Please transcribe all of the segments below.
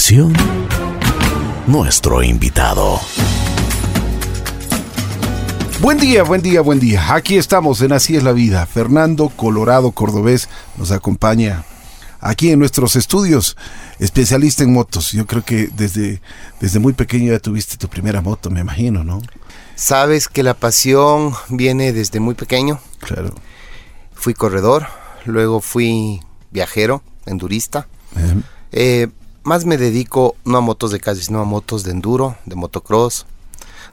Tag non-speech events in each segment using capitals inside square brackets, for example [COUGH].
continuación, nuestro invitado. Buen día, buen día, buen día. Aquí estamos en Así es la vida. Fernando Colorado Cordobés nos acompaña aquí en nuestros estudios, especialista en motos. Yo creo que desde, desde muy pequeño ya tuviste tu primera moto, me imagino, ¿no? Sabes que la pasión viene desde muy pequeño. Claro. Fui corredor, luego fui viajero, endurista. Eh, más me dedico no a motos de calle, sino a motos de enduro, de motocross,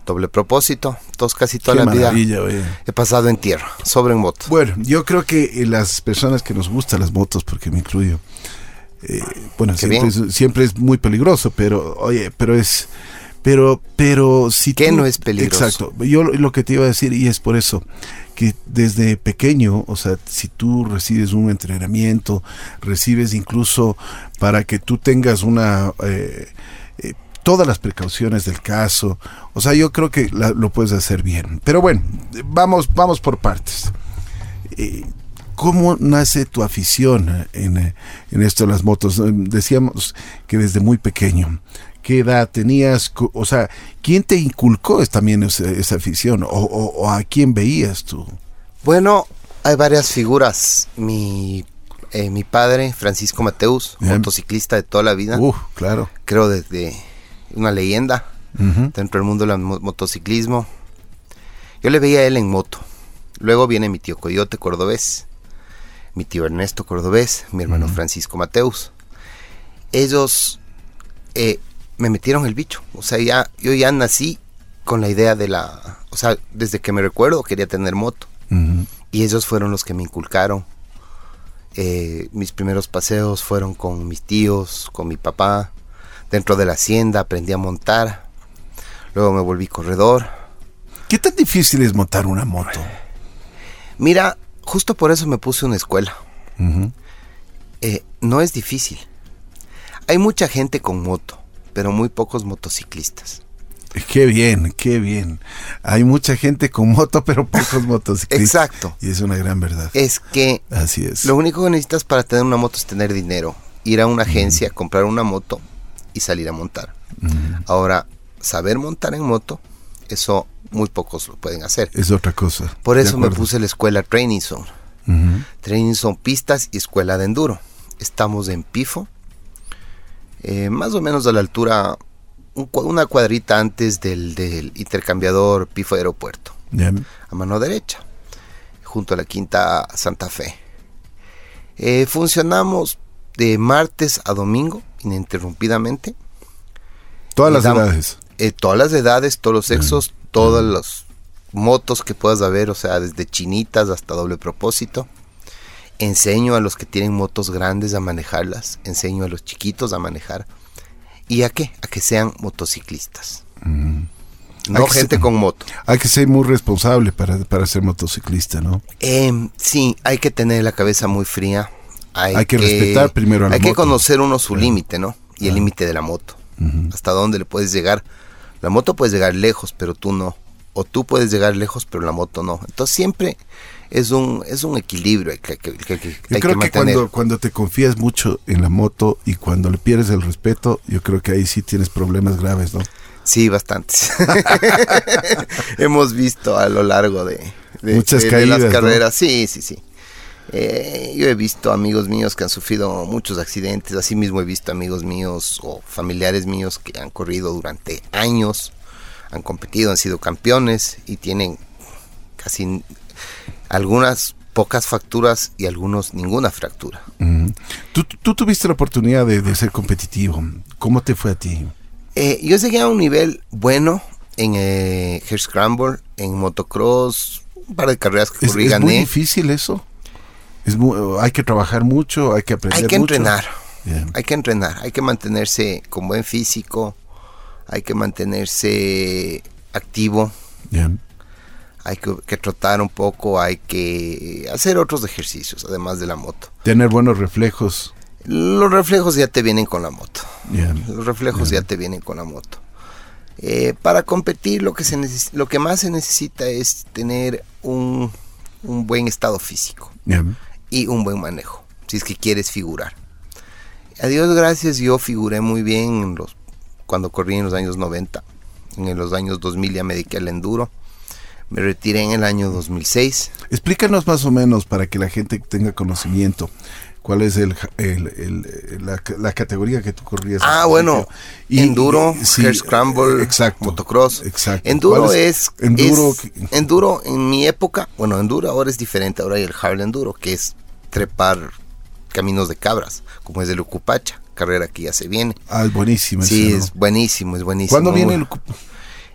doble propósito. Entonces casi toda Qué la vida oye. he pasado en tierra, sobre en moto. Bueno, yo creo que eh, las personas que nos gustan las motos, porque me incluyo, eh, bueno, siempre es, siempre es muy peligroso, pero, oye, pero es, pero, pero si ¿Qué tú- no es peligroso? Exacto. Yo lo que te iba a decir, y es por eso, que desde pequeño, o sea, si tú recibes un entrenamiento, recibes incluso para que tú tengas una... eh, eh, todas las precauciones del caso. O sea, yo creo que lo puedes hacer bien. Pero bueno, vamos, vamos por partes. Eh, ¿Cómo nace tu afición en, en esto de las motos? Decíamos que desde muy pequeño. ¿Qué edad tenías? O sea, ¿quién te inculcó también esa, esa afición? ¿O, o- o a quién veías tú? Bueno, hay varias figuras. Mi, eh, mi padre, Francisco Mateus, Bien. motociclista de toda la vida, Uh, claro. creo desde una leyenda dentro del mundo del mo- motociclismo. Yo le veía a él en moto. Luego viene mi tío Coyote Cordobés, mi tío Ernesto Cordobés, mi hermano Francisco Mateus. Ellos eh, me metieron el bicho. O sea, ya, yo ya nací con la idea de la... O sea, desde que me recuerdo quería tener moto. Y ellos fueron los que me inculcaron. Eh, mis primeros paseos fueron con mis tíos, con mi papá. Dentro de la hacienda aprendí a montar. Luego me volví corredor. ¿Qué tan difícil es montar una moto? Mira, justo por eso me puse una escuela. Eh, no es difícil. Hay mucha gente con moto, pero muy pocos motociclistas. Qué bien, qué bien. Hay mucha gente con moto, pero pocos [LAUGHS] motociclistas. Exacto. Y es una gran verdad. Es que Así es. lo único que necesitas para tener una moto es tener dinero. Ir a una agencia, comprar una moto y salir a montar. Ahora, saber montar en moto, eso muy pocos lo pueden hacer. Es otra cosa. Por eso me puse la escuela Training Zone. Training Zone Pistas y Escuela de Enduro. Estamos en Pifo, eh, más o menos a la altura, un una cuadrita antes del, del intercambiador Pifo Aeropuerto, a mano derecha, junto a la Quinta Santa Fe. Eh, funcionamos de martes a domingo, ininterrumpidamente. Todas las damos- edades. eh, todas las edades, todos los sexos, todas las motos que puedas haber, o sea, desde chinitas hasta doble propósito. Enseño a los que tienen motos grandes a manejarlas, enseño a los chiquitos a manejar. ¿Y a qué? A que sean motociclistas. Hay No gente ser- con moto. Hay que ser muy responsable para, para ser motociclista, ¿no? Em, sí, hay que tener la cabeza muy fría. Hay, Hay que respetar primero a la Hay que conocer uno su límite, ¿no? Y el límite de la moto. Hasta dónde le puedes llegar. La moto puedes llegar lejos, pero tú no. O tú puedes llegar lejos, pero la moto no. Entonces siempre es un, es un equilibrio que, que- que- que Yo hay creo que cuando, cuando te confías mucho en la moto y cuando le pierdes el respeto, yo creo que ahí sí tienes problemas graves, ¿no? Sí, bastantes. [LAUGHS] Hemos visto a lo largo de, de- Muchas de- de las carreras. Sí, sí, sí. Eh, yo he visto amigos míos que han sufrido muchos accidentes. Asimismo he visto amigos míos o familiares míos que han corrido durante años, han competido, han sido campeones y tienen casi algunas pocas fracturas y algunos ninguna fractura. Tú, tú tuviste la oportunidad de, de ser competitivo. ¿Cómo te fue a ti? Eh, yo llegué a un nivel bueno en eh, Hair Scramble, en motocross, un par de carreras que ¿Es, corrí, es muy gané. difícil eso? Es hay que trabajar mucho, hay que aprender Hay que mucho. entrenar, hay que entrenar, hay que mantenerse con buen físico, hay que mantenerse activo, Bien. Hay que, que trotar un poco, hay que hacer otros ejercicios, además de la moto. Tener buenos reflejos. Los reflejos ya te vienen con la moto. Los reflejos ya te vienen con la moto. Eh, para competir lo que, se lo que más se necesita es tener un, un buen estado físico y un buen manejo, si es que quieres figurar. A Dios gracias, yo figuré muy bien en los, cuando corrí en los años 90. En los años 2000 ya me dediqué al enduro. Me retiré en el año 2006. Explícanos más o menos para que la gente tenga conocimiento. ¿Cuál es el, el- el- la, la categoría que tú corrías? Ah, bueno, enduro, hair scramble, exacto, motocross. Exacto. Enduro ¿Cuál es, enduro. es- enduro en mi época, bueno, enduro ahora es diferente, ahora hay el hard enduro, que es trepar caminos de cabras, como es el Ucupacha, carrera que ya se viene. ah, es buenísimo. Sí, ese, ¿no? es buenísimo, es buenísimo. ¿Cuándo viene el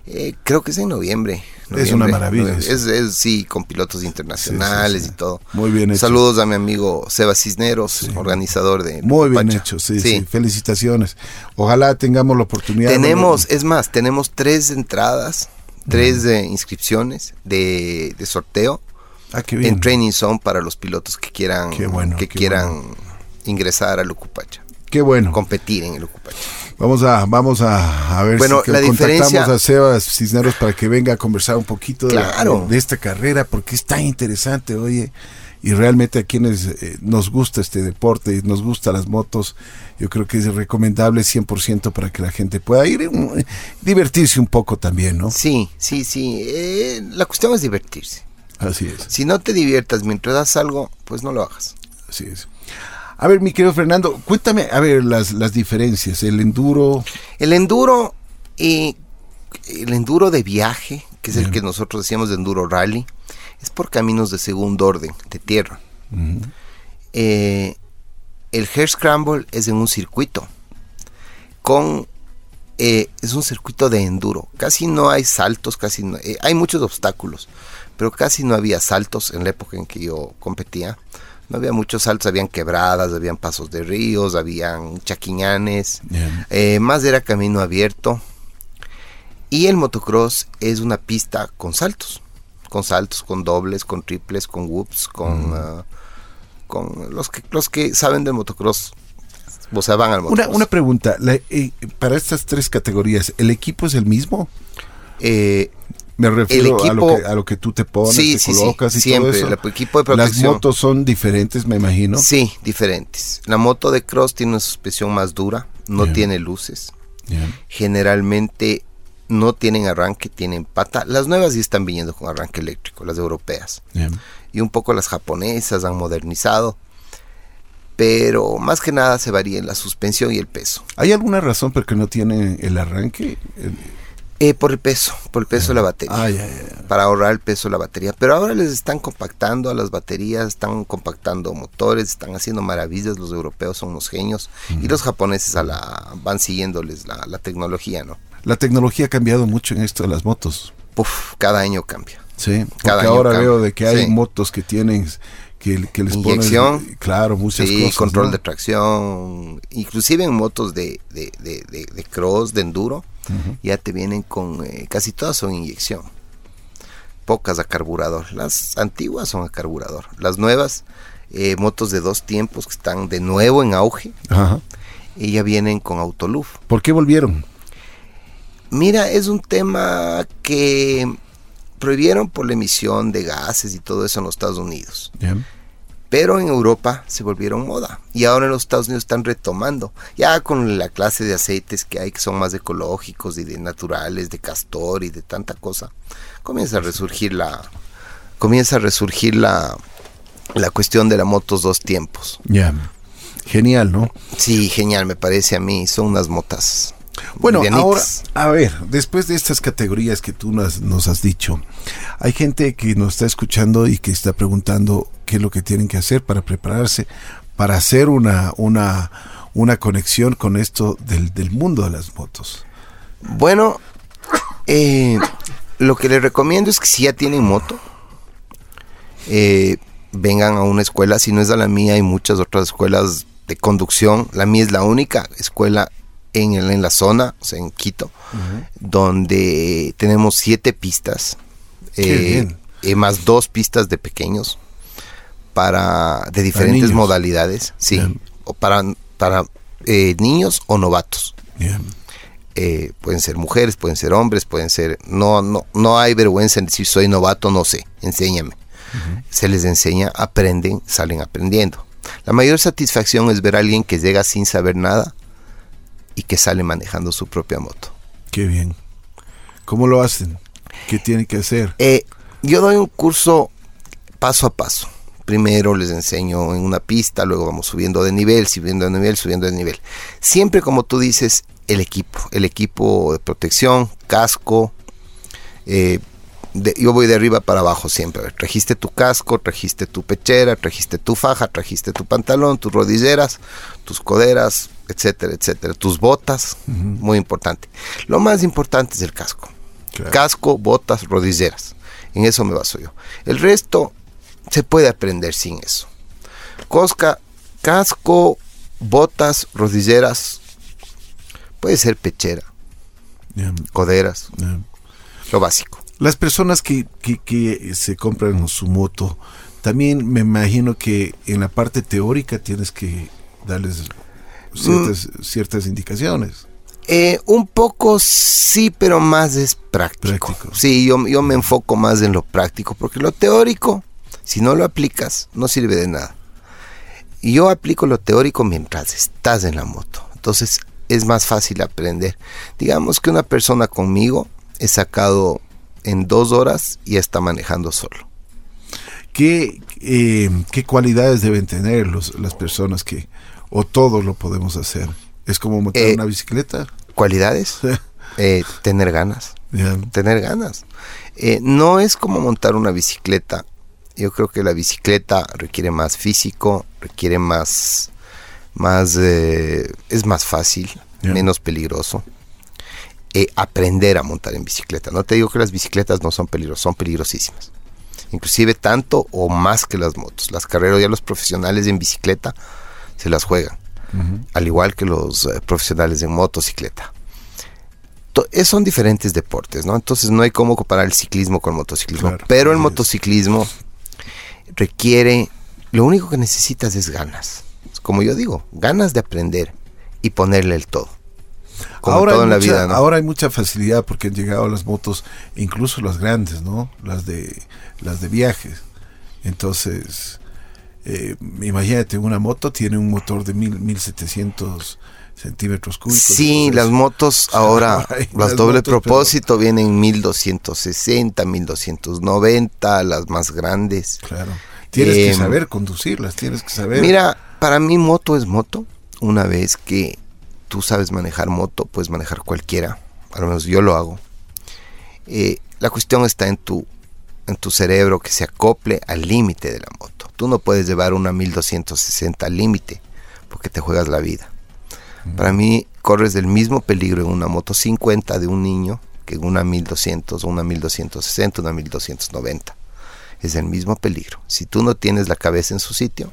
Eh, creo que es en noviembre. Es una maravilla eso. Es, es, sí, con pilotos internacionales Sí, sí, sí. y todo. Muy bien hecho. Saludos a mi amigo Seba Cisneros, organizador de Muy bien Pacha. hecho, sí, sí, Felicitaciones. Ojalá tengamos la oportunidad. de- Tenemos, es más, tenemos tres entradas, tres eh, inscripciones de, de sorteo Ah, qué bien. en Training Zone para los pilotos que quieran, bueno, que quieran ingresar al Ucupacha, Qué bueno. competir en el Ucupacha. Vamos a, vamos a, a ver Bueno, si la contactamos diferencia- a Sebas Cisneros para que venga a conversar un poquito de, la- Claro. de esta carrera, porque es tan interesante, oye, y realmente a quienes eh, nos gusta este deporte y nos gustan las motos, yo creo que es recomendable 100% para que la gente pueda ir, mm, divertirse un poco también, ¿no? Sí, sí, sí. eh, la cuestión es divertirse. Así es, Si no te diviertas mientras das algo, pues no lo hagas. así es. A ver, mi querido Fernando, cuéntame, a ver, las, las diferencias, el enduro, El enduro, eh, el enduro de viaje, que es el que nosotros decíamos de enduro rally, es por caminos de segundo orden, de tierra. Eh, el hair scramble es en un circuito, con eh, es un circuito de enduro. Casi no hay saltos, casi no, eh, hay muchos obstáculos, pero casi no había saltos en la época en que yo competía. No había muchos saltos, habían quebradas, habían pasos de ríos, habían chaquiñanes. Eh, más era camino abierto. Y el motocross es una pista con saltos. Con saltos, con dobles, con triples, con whoops, con, ah, con los que los que saben del motocross. O sea, van al Una, motocross. una pregunta, la- eh, para estas tres categorías, ¿el equipo es el mismo? Eh, Me refiero a, lo equipo- que, a lo que tú te pones, Sí, te sí, sí, colocas y siempre, todo eso. el equipo de Las protección. motos son diferentes, me imagino. Sí, diferentes. La moto de cross tiene una suspensión más dura, no tiene luces. Generalmente no tienen arranque, tienen pata. Las nuevas sí están viniendo con arranque eléctrico, las europeas. Y un poco las japonesas han modernizado, pero más que nada se varía en la suspensión y el peso. ¿Hay alguna razón por qué no tienen el arranque? Eh, por el peso, por el peso de la batería. Para ahorrar el peso de la batería. Pero ahora les están compactando a las baterías, están compactando motores, están haciendo maravillas. Los europeos son unos genios. Y los japoneses a la, van siguiéndoles la, la tecnología, ¿no? La tecnología ha cambiado mucho en esto de las motos. Puf, cada año cambia. Sí, porque Cada ahora cambia. veo de que hay Sí. motos que tienen que, que les Inyección. ponen claro muchas Sí, cosas control ¿no? de tracción, inclusive en motos de, de, de, de- de cross, de enduro, ya te vienen con, eh, casi todas son inyección, pocas a carburador, las antiguas son a carburador, las nuevas, eh, motos de dos tiempos que están de nuevo en auge, Ajá. y ya vienen con autoluf. ¿Por qué volvieron? Mira, es un tema que prohibieron por la emisión de gases y todo eso en los Estados Unidos. Pero en Europa se volvieron moda y ahora en los Estados Unidos están retomando, ya con la clase de aceites que hay que son más ecológicos y de naturales, de castor y de tanta cosa, comienza a resurgir la comienza a resurgir la la cuestión de la motos dos tiempos. Ya. Genial, ¿no? Sí, genial, me parece a mí, son unas motas. Bueno, ahora, a ver, después de estas categorías que tú nos, nos has dicho, hay gente que nos está escuchando y que está preguntando qué es lo que tienen que hacer para prepararse, para hacer una, una, una conexión con esto del, del mundo de las motos. Bueno, eh, lo que les recomiendo es que si ya tienen moto, eh, vengan a una escuela. Si no es a la mía, hay muchas otras escuelas de conducción. La mía es la única escuela en, el- en la zona, o sea, en Quito, donde tenemos siete pistas, eh, eh, más dos pistas de pequeños para de diferentes modalidades, sí, Bien. o para para eh, niños o novatos eh, pueden ser mujeres, pueden ser hombres, pueden ser... No, no, no hay vergüenza en decir soy novato, no sé, enséñame. Se les enseña, aprenden, salen aprendiendo. La mayor satisfacción es ver a alguien que llega sin saber nada y que sale manejando su propia moto. Qué bien. ¿Cómo lo hacen? ¿Qué tienen que hacer? Eh, yo doy un curso paso a paso. Primero les enseño en una pista, luego vamos subiendo de nivel, subiendo de nivel, subiendo de nivel. Siempre como tú dices, el equipo, el equipo de protección, casco. eh, de- yo voy de arriba para abajo siempre. A ver, trajiste tu casco, trajiste tu pechera, trajiste tu faja, trajiste tu pantalón, tus rodilleras, tus coderas, etcétera, etcétera. Tus botas, muy importante. Lo más importante es el casco. Claro. Casco, botas, rodilleras. En eso me baso yo. El resto se puede aprender sin eso. Cosca, casco, botas, rodilleras, puede ser pechera, coderas, lo básico. Las personas que, que, que se compran su moto, también me imagino que en la parte teórica tienes que darles ciertas, ciertas indicaciones. Eh, un poco sí, pero más es práctico. Práctico. Sí, yo, yo me enfoco más en lo práctico, porque lo teórico, si no lo aplicas, no sirve de nada. Yo aplico lo teórico mientras estás en la moto. Entonces es más fácil aprender. Digamos que una persona conmigo he sacado en dos horas y está manejando solo. ¿Qué, eh, ¿Qué cualidades deben tener los, las personas que, o todos lo podemos hacer? ¿Es como montar Eh, una bicicleta? ¿Cualidades? [LAUGHS] Eh, tener ganas. Tener ganas. Eh, no es como montar una bicicleta. Yo creo que la bicicleta requiere más físico, requiere más, más, eh, es más fácil, menos peligroso. Eh, aprender a montar en bicicleta. No te digo que las bicicletas no son peligrosas, son peligrosísimas. Inclusive tanto o más que las motos. Las carreras ya los profesionales en bicicleta se las juegan al igual que los eh, profesionales en motocicleta. To- son diferentes deportes, ¿no? Entonces no hay cómo comparar el ciclismo con el motociclismo. Claro, pero el es. motociclismo requiere, lo único que necesitas es ganas. Como yo digo, ganas de aprender y ponerle el todo. Como ahora, todo la mucha, vida, ¿no? ahora hay mucha facilidad porque han llegado las motos, incluso las grandes, ¿no? Las de las de viajes. Entonces, eh, imagínate, una moto tiene un motor de mil, 1700 centímetros cúbicos. Sí, entonces, las motos ahora, [LAUGHS] las las doble motos, pero- propósito vienen 1260, 1290, las más grandes. Claro. Tienes que Em, saber conducirlas, tienes que saber. Mira, para mí moto es moto. Una vez que tú sabes manejar moto, puedes manejar cualquiera. Al menos yo lo hago. Eh, la cuestión está en tu, en tu cerebro que se acople al límite de la moto. Tú no puedes llevar una 1260 al límite porque te juegas la vida. Para mí corres del mismo peligro en una moto 50 de un niño que en una 1200 o una 1260, una 1290. Es el mismo peligro. Si tú no tienes la cabeza en su sitio,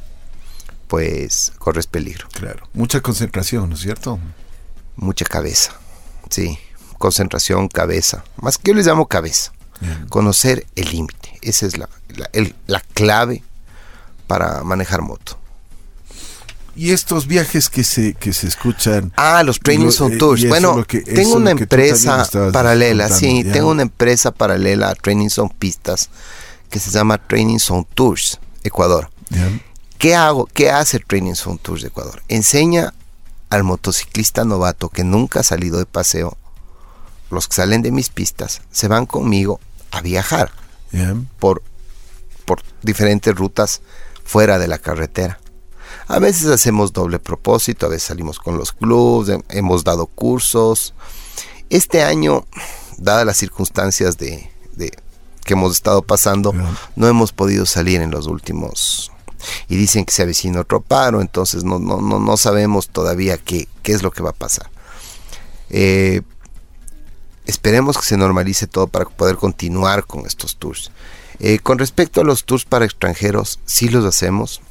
pues corres peligro. Claro. Mucha concentración, ¿no es cierto? Mucha cabeza. Sí, concentración, cabeza. Más que yo les llamo cabeza. Bien. Conocer el límite. Esa es la, la, el- la clave para manejar moto. Y estos viajes que se, que se escuchan. Ah, los trainings on eh, tours. Bueno, que- tengo una empresa paralela, sí, ya. tengo una empresa paralela a Trainings on Pistas que se llama Trainings on Tours Ecuador. ¿ya? ¿Qué hago? ¿Qué hace Trainings on Tours de Ecuador? Enseña al motociclista novato que nunca ha salido de paseo, los que salen de mis pistas, se van conmigo a viajar por, por diferentes rutas fuera de la carretera. A veces hacemos doble propósito, a veces salimos con los clubs, hem- hemos dado cursos. Este año, dadas las circunstancias de, de- que hemos estado pasando, no hemos podido salir en los últimos. Y dicen que se avecina otro paro, entonces no, no, no, no sabemos todavía qué, qué es lo que va a pasar. Eh, esperemos que se normalice todo para poder continuar con estos tours. Eh, con respecto a los tours para extranjeros, sí los hacemos.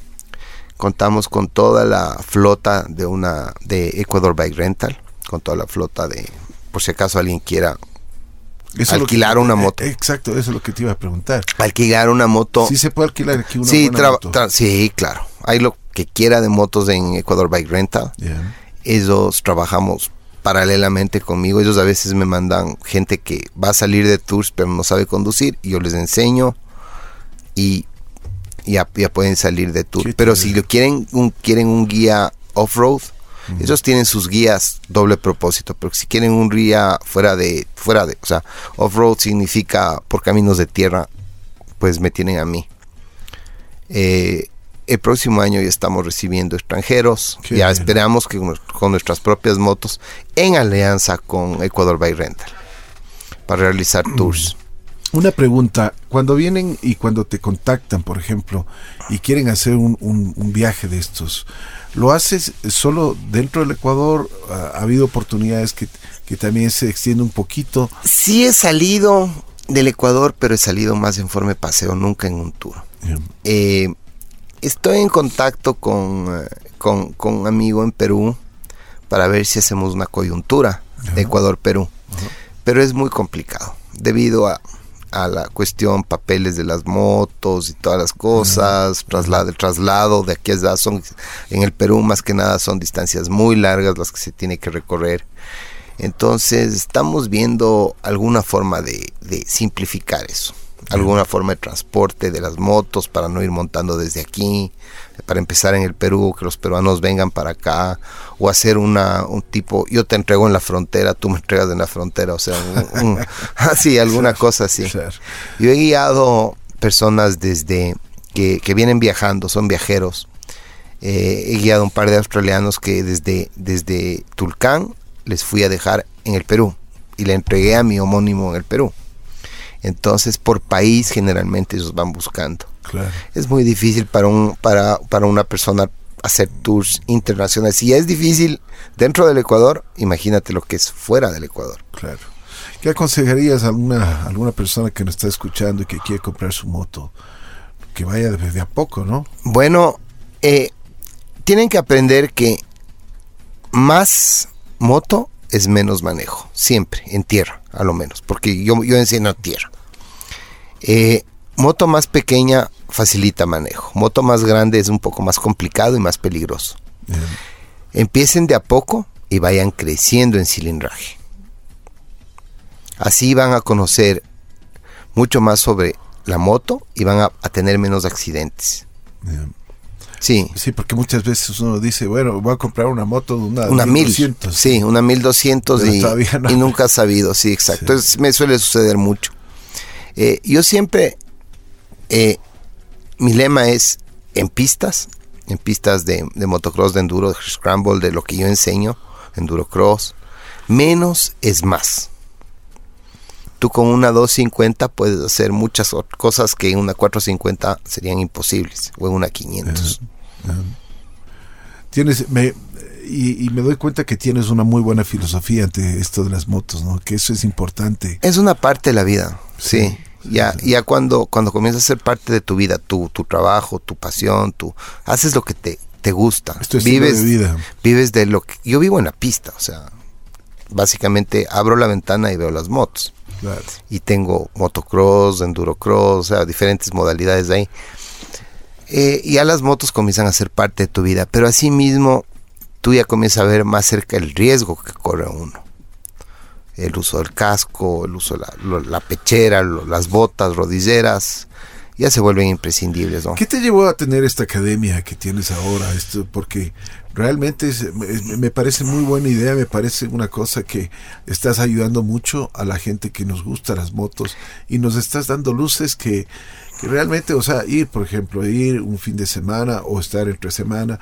Contamos con toda la flota de una de Ecuador Bike Rental, con toda la flota de, por si acaso alguien quiera Eso Alquilar que- una eh, moto. Exacto, eso es lo que te iba a preguntar. alquilar una moto. Sí se puede alquilar aquí una sí, buena moto. sí, claro. Hay lo que quiera de motos en Ecuador Bike Rental. Ellos trabajamos paralelamente conmigo. Ellos a veces me mandan gente que va a salir de tours pero no sabe conducir y yo les enseño y ya, ya pueden salir de tour. Pero si lo quieren un, quieren un guía off-road, ellos tienen sus guías doble propósito, pero si quieren un guía fuera de, fuera de, o sea, off-road significa por caminos de tierra, pues me tienen a mí. Eh, el próximo año ya estamos recibiendo extranjeros, Qué ya bien. esperamos que con, nuestras propias motos, en alianza con Ecuador Bike Rental, para realizar tours. Una pregunta, cuando vienen y cuando te contactan, por ejemplo, y quieren hacer un, un- un viaje de estos, ¿lo haces solo dentro del Ecuador? ¿Ha, ha habido oportunidades que, que también se extiende un poquito? Sí he salido del Ecuador, pero he salido más en forma de paseo, nunca en un tour. Eh, estoy en contacto con, eh, con, con un amigo en Perú para ver si hacemos una coyuntura de Ecuador-Perú. Pero es muy complicado debido a, a la cuestión papeles de las motos y todas las cosas, traslado, el traslado de aquí a allá son en el Perú más que nada son distancias muy largas las que se tiene que recorrer. Entonces estamos viendo alguna forma de, de simplificar eso, alguna forma de transporte de las motos para no ir montando desde aquí, para empezar en el Perú, que los peruanos vengan para acá, o hacer una, un tipo, yo te entrego en la frontera, tú me entregas en la frontera, o sea, un- un- [LAUGHS] así, alguna cosa así. Yo he guiado personas desde que, que vienen viajando, son viajeros. Eh, he guiado un par de australianos que desde, desde Tulcán les fui a dejar en el Perú y le entregué a mi homónimo en el Perú. Entonces, por país generalmente ellos van buscando. Claro. Es muy difícil para, un, para, para una persona hacer tours internacionales. Si es difícil dentro del Ecuador, imagínate lo que es fuera del Ecuador. Claro. ¿Qué aconsejarías a alguna, alguna persona que nos está escuchando y que quiere comprar su moto? Que vaya de, de a poco, ¿no? Bueno, eh, tienen que aprender que más moto es menos manejo, siempre, en tierra, a lo menos, porque yo, yo enseño tierra. Eh, moto más pequeña facilita manejo, moto más grande es un poco más complicado y más peligroso. Empiecen de a poco y vayan creciendo en cilindraje. Así van a conocer mucho más sobre la moto y van a, a tener menos accidentes. Sí, Sí, porque muchas veces uno dice, bueno, voy a comprar una moto de una, una mil, 1200. sí, una 1200 Pero y, no. y nunca has sabido, sí, exacto. Sí. Entonces, me suele suceder mucho. Eh, yo siempre, eh, mi lema es en pistas, en pistas de, motocross, de enduro, de scramble, de lo que yo enseño, endurocross, menos es más. Tú con una 250 puedes hacer muchas cosas que en una 450 serían imposibles, o en una 500. Tienes, me, y, y me doy cuenta que tienes una muy buena filosofía ante esto de las motos, ¿no? Que eso es importante. Es una parte de la vida, sí. Ya, sí. ya cuando, cuando comienza a ser parte de tu vida, tu, tu trabajo, tu pasión, tu haces lo que te, te gusta. Es tu estilo vives, de vida. vives de lo que. Yo vivo en la pista, o sea, básicamente abro la ventana y veo las motos. Claro. Y tengo motocross, endurocross, o sea, diferentes modalidades de ahí. Eh, y ya las motos comienzan a ser parte de tu vida, pero asimismo tú ya comienzas a ver más cerca el riesgo que corre uno. El uso del casco, el uso de la, la pechera, las botas, rodilleras, ya se vuelven imprescindibles, ¿no? ¿Qué te llevó a tener esta academia que tienes ahora? Esto, porque realmente me parece muy buena idea, me parece una cosa que estás ayudando mucho a la gente que nos gusta las motos y nos estás dando luces que, que realmente, o sea, ir, por ejemplo, ir un fin de semana o estar entre semana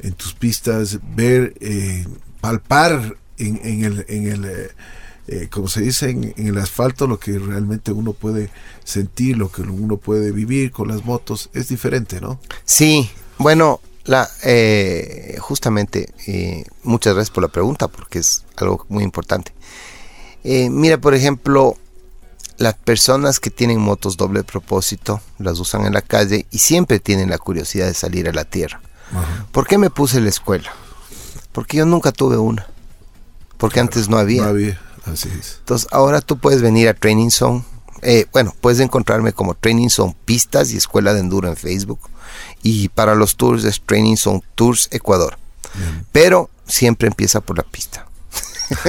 en tus pistas, ver, eh, palpar en, en el... En el eh, eh, como se dice en, el asfalto, lo que realmente uno puede sentir, lo que uno puede vivir con las motos, es diferente, ¿no? Sí, bueno, la, justamente, muchas gracias por la pregunta porque es algo muy importante. Mira, por ejemplo, las personas que tienen motos doble propósito las usan en la calle y siempre tienen la curiosidad de salir a la tierra. ¿Por qué me puse la escuela? Porque yo nunca tuve una. Porque antes no había. No había, así es. Entonces ahora tú puedes venir a Training Zone. Eh, bueno, puedes encontrarme como Training Zone Pistas y Escuela de Enduro en Facebook. Y para los tours es Training Zone Tours Ecuador. Bien. Pero siempre empieza por la pista. [LAUGHS]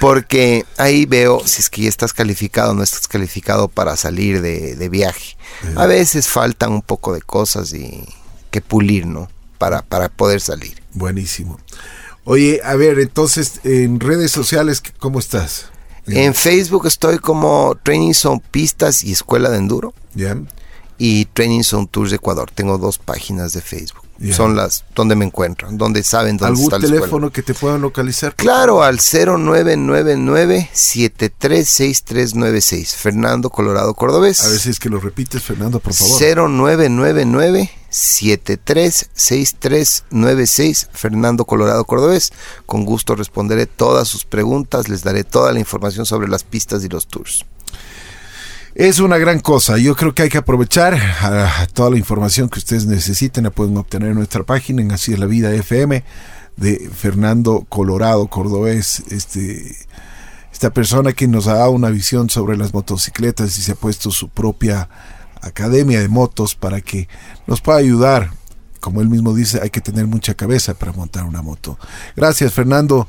Porque ahí veo si es que ya estás calificado o no estás calificado para salir de, de viaje. A veces faltan un poco de cosas y que pulir, ¿no? Para, para poder salir. Buenísimo. Oye, a ver, entonces, en redes sociales, ¿cómo estás? En Facebook estoy como Training Zone Pistas y Escuela de Enduro. ¿Ya? Y Training Zone Tours de Ecuador. Tengo dos páginas de Facebook. Son las donde me encuentran, donde saben dónde está la teléfono que te puedan localizar? Claro, al 0999-736396. Fernando Colorado Cordobés. A ver si es que lo repites, Fernando, por favor. 0999-736396. Fernando Colorado Cordobés. Con gusto responderé todas sus preguntas, les daré toda la información sobre las pistas y los tours. Es una gran cosa. Yo creo que hay que aprovechar a toda la información que ustedes necesiten. La pueden obtener en nuestra página en Así es la Vida FM de Fernando Colorado Cordobés. Este, esta persona que nos ha dado una visión sobre las motocicletas y se ha puesto su propia academia de motos para que nos pueda ayudar. Como él mismo dice, hay que tener mucha cabeza para montar una moto. Gracias, Fernando.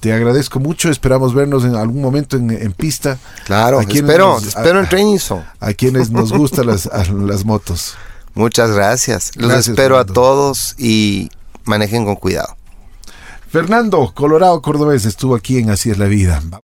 Te agradezco mucho, esperamos vernos en algún momento en, pista. Claro, espero, espero en Training Zone. A, quienes nos gustan las, las motos. Muchas gracias. Los espero a todos y manejen con cuidado. Fernando Colorado Cordobés estuvo aquí en Así es la vida.